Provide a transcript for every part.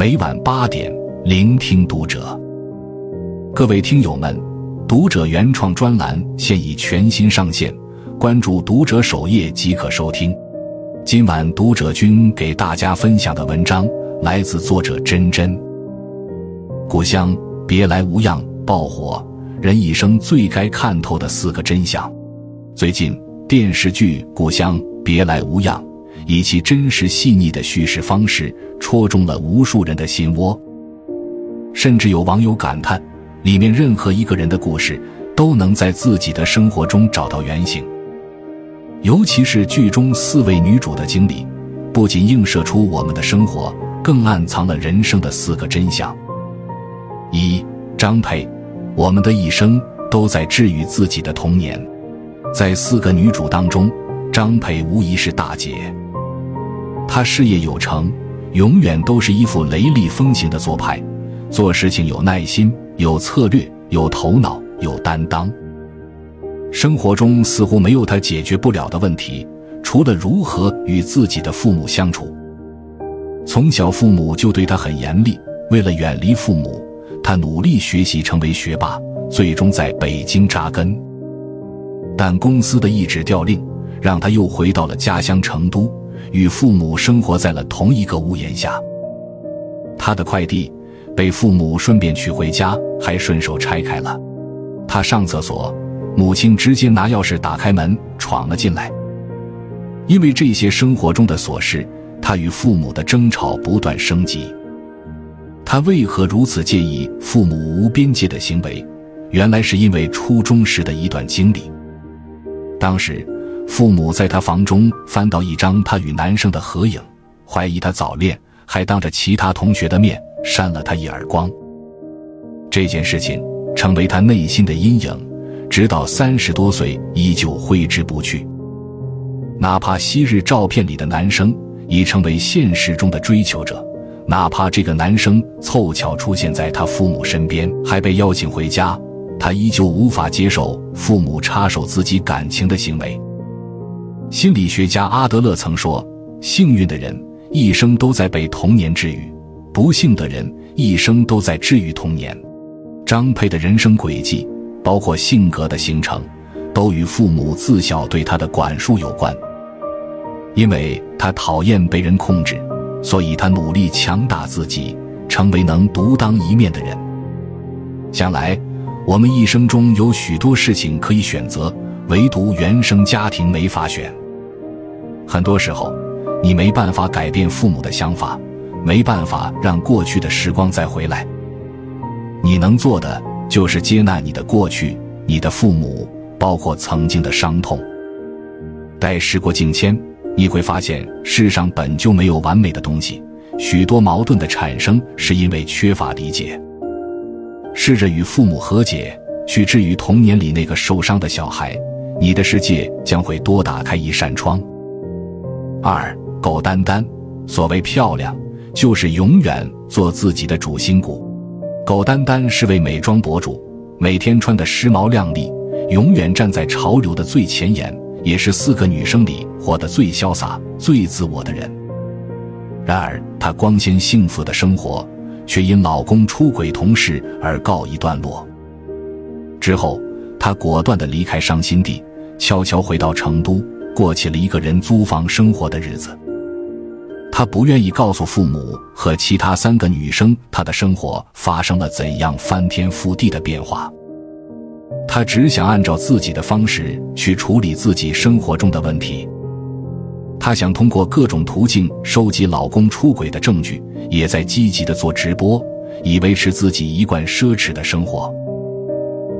每晚八点，聆听读者。各位听友们，读者原创专栏现已全新上线，关注读者首页即可收听。今晚读者君给大家分享的文章来自作者真真。故乡别来无恙爆火，人一生最该看透的四个真相。最近电视剧《故乡别来无恙》以其真实细腻的叙事方式，戳中了无数人的心窝。甚至有网友感叹，里面任何一个人的故事，都能在自己的生活中找到原型。尤其是剧中四位女主的经历，不仅映射出我们的生活，更暗藏了人生的四个真相。一张佩，我们的一生都在治愈自己的童年。在四个女主当中，张佩无疑是大姐。他事业有成，永远都是一副雷厉风行的做派，做事情有耐心、有策略、有头脑、有担当。生活中似乎没有他解决不了的问题，除了如何与自己的父母相处。从小父母就对他很严厉，为了远离父母。他努力学习，成为学霸，最终在北京扎根。但公司的一纸调令，让他又回到了家乡成都，与父母生活在了同一个屋檐下。他的快递被父母顺便取回家，还顺手拆开了。他上厕所，母亲直接拿钥匙打开门，闯了进来。因为这些生活中的琐事，他与父母的争吵不断升级。他为何如此介意父母无边界的行为？原来是因为初中时的一段经历。当时，父母在他房中翻到一张他与男生的合影，怀疑他早恋，还当着其他同学的面扇了他一耳光。这件事情成为他内心的阴影，直到三十多岁依旧挥之不去。哪怕昔日照片里的男生已成为现实中的追求者。哪怕这个男生凑巧出现在他父母身边，还被邀请回家，他依旧无法接受父母插手自己感情的行为。心理学家阿德勒曾说：“幸运的人一生都在被童年治愈，不幸的人一生都在治愈童年。”张佩的人生轨迹，包括性格的形成，都与父母自小对他的管束有关。因为他讨厌被人控制。所以他努力强大自己，成为能独当一面的人。想来，我们一生中有许多事情可以选择，唯独原生家庭没法选。很多时候，你没办法改变父母的想法，没办法让过去的时光再回来。你能做的就是接纳你的过去，你的父母，包括曾经的伤痛。待时过境迁。你会发现，世上本就没有完美的东西，许多矛盾的产生是因为缺乏理解。试着与父母和解，去治愈童年里那个受伤的小孩，你的世界将会多打开一扇窗。二狗丹丹，所谓漂亮，就是永远做自己的主心骨。狗丹丹是位美妆博主，每天穿的时髦靓丽，永远站在潮流的最前沿。也是四个女生里活得最潇洒、最自我的人。然而，她光鲜幸福的生活却因老公出轨同事而告一段落。之后，她果断地离开伤心地，悄悄回到成都，过起了一个人租房生活的日子。她不愿意告诉父母和其他三个女生，她的生活发生了怎样翻天覆地的变化。她只想按照自己的方式去处理自己生活中的问题。她想通过各种途径收集老公出轨的证据，也在积极的做直播，以维持自己一贯奢侈的生活。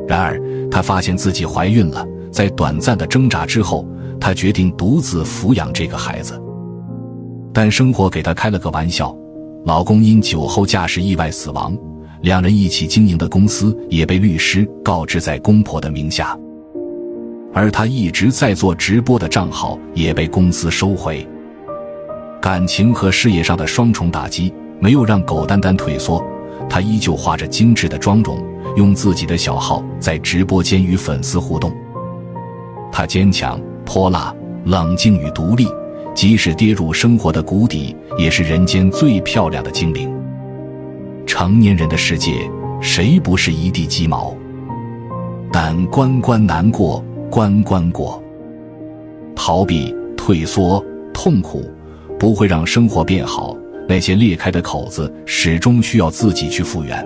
然而，她发现自己怀孕了，在短暂的挣扎之后，她决定独自抚养这个孩子。但生活给她开了个玩笑，老公因酒后驾驶意外死亡。两人一起经营的公司也被律师告知在公婆的名下，而他一直在做直播的账号也被公司收回。感情和事业上的双重打击没有让狗丹丹退缩，她依旧画着精致的妆容，用自己的小号在直播间与粉丝互动。她坚强、泼辣、冷静与独立，即使跌入生活的谷底，也是人间最漂亮的精灵。成年人的世界，谁不是一地鸡毛？但关关难过关关过，逃避、退缩、痛苦，不会让生活变好。那些裂开的口子，始终需要自己去复原。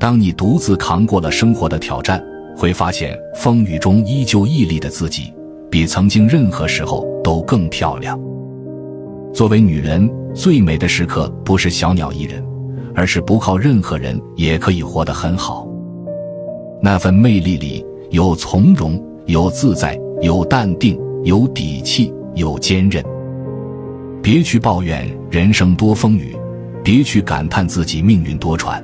当你独自扛过了生活的挑战，会发现风雨中依旧屹立的自己，比曾经任何时候都更漂亮。作为女人，最美的时刻不是小鸟依人，而是不靠任何人也可以活得很好。那份魅力里有从容，有自在，有淡定，有底气，有坚韧。别去抱怨人生多风雨，别去感叹自己命运多舛。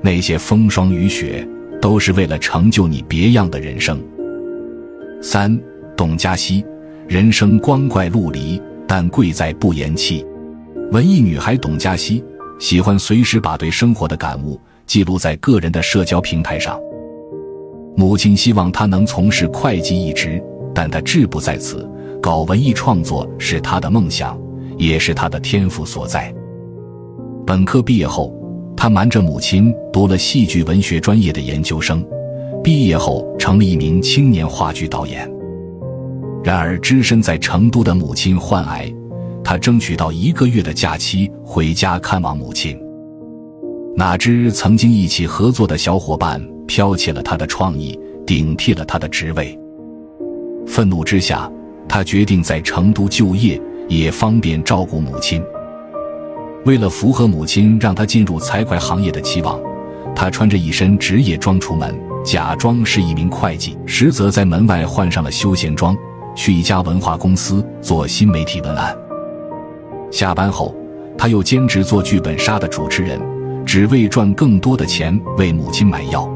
那些风霜雨雪，都是为了成就你别样的人生。三，董佳熙，人生光怪陆离，但贵在不言弃。文艺女孩董佳熙喜欢随时把对生活的感悟记录在个人的社交平台上。母亲希望她能从事会计一职，但她志不在此。搞文艺创作是她的梦想，也是她的天赋所在。本科毕业后，他瞒着母亲读了戏剧文学专业的研究生，毕业后成了一名青年话剧导演。然而，只身在成都的母亲患癌，他争取到一个月的假期回家看望母亲。哪知曾经一起合作的小伙伴剽窃了他的创意，顶替了他的职位。愤怒之下。他决定在成都就业，也方便照顾母亲。为了符合母亲让他进入财会行业的期望，他穿着一身职业装出门，假装是一名会计，实则在门外换上了休闲装，去一家文化公司做新媒体文案。下班后，他又兼职做剧本杀的主持人，只为赚更多的钱为母亲买药。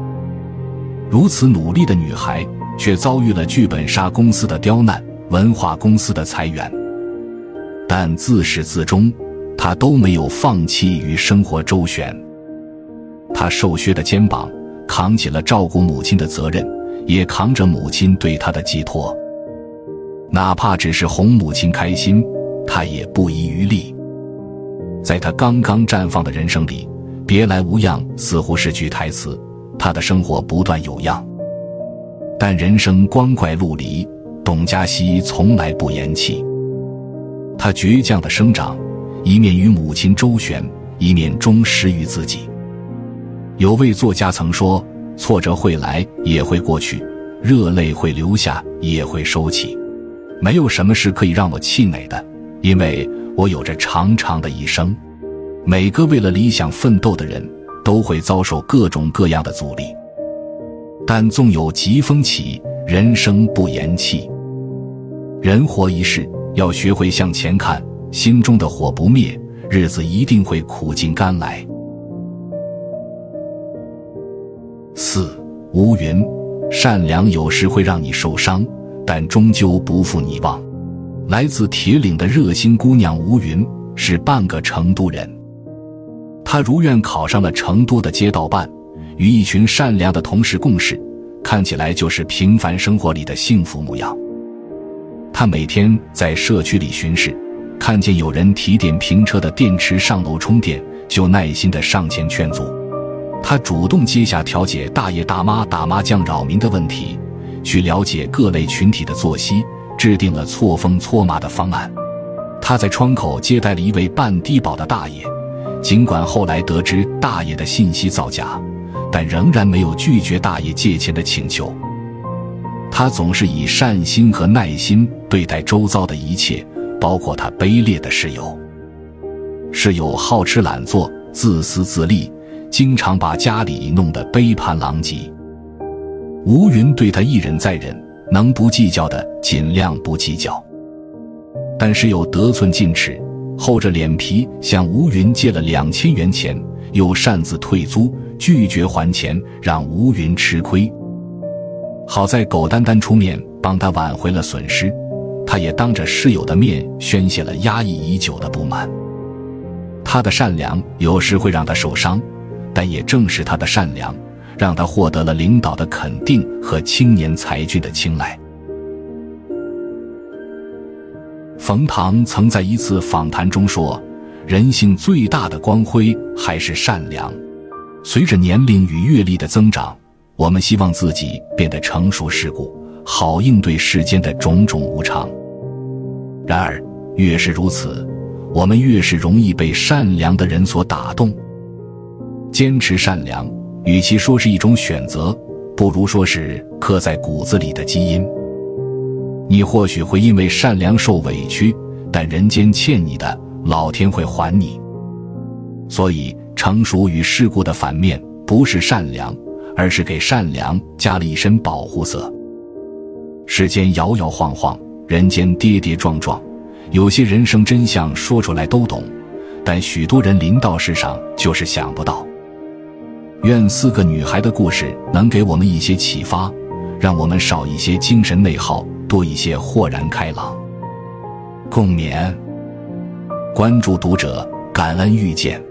如此努力的女孩，却遭遇了剧本杀公司的刁难。文化公司的裁员，但自始至终，他都没有放弃与生活周旋。他瘦削的肩膀扛起了照顾母亲的责任，也扛着母亲对他的寄托。哪怕只是哄母亲开心，他也不遗余力。在他刚刚绽放的人生里，“别来无恙”似乎是句台词。他的生活不断有恙，但人生光怪陆离。董佳熙从来不言弃，他倔强的生长，一面与母亲周旋，一面忠实于自己。有位作家曾说：“挫折会来，也会过去；热泪会流下，也会收起。没有什么是可以让我气馁的，因为我有着长长的一生。每个为了理想奋斗的人，都会遭受各种各样的阻力，但纵有疾风起，人生不言弃。”人活一世，要学会向前看，心中的火不灭，日子一定会苦尽甘来。吴云，善良有时会让你受伤，但终究不负你望。来自铁岭的热心姑娘吴云是半个成都人，她如愿考上了成都的街道办，与一群善良的同事共事，看起来就是平凡生活里的幸福模样。他每天在社区里巡视，看见有人提电瓶车的电池上楼充电，就耐心的上前劝阻。他主动接下调解大爷大妈打麻将扰民的问题，去了解各类群体的作息，制定了错峰错码的方案。他在窗口接待了一位办低保的大爷，尽管后来得知大爷的信息造假，但仍然没有拒绝大爷借钱的请求。他总是以善心和耐心对待周遭的一切，包括他卑劣的室友。室友好吃懒做、自私自利，经常把家里弄得杯盘狼藉。吴云对他一忍再忍，能不计较的尽量不计较。但是又得寸进尺，厚着脸皮向吴云借了两千元钱，又擅自退租，拒绝还钱，让吴云吃亏。好在狗丹丹出面帮他挽回了损失，他也当着室友的面宣泄了压抑已久的不满。他的善良有时会让他受伤，但也正是他的善良，让他获得了领导的肯定和青年才俊的青睐。冯唐曾在一次访谈中说：“人性最大的光辉还是善良。随着年龄与阅历的增长，我们希望自己变得成熟世故，好应对世间的种种无常。然而，越是如此，我们越是容易被善良的人所打动。坚持善良，与其说是一种选择，不如说是刻在骨子里的基因。你或许会因为善良受委屈，但人间欠你的，老天会还你。所以。成熟与世故的反面不是善良，而是给善良加了一身保护色。世间摇摇晃晃，人间跌跌撞撞，有些人生真相说出来都懂，但许多人临到世上就是想不到。愿四个女孩的故事能给我们一些启发，让我们少一些精神内耗，多一些豁然开朗。共勉。关注读者，感恩遇见。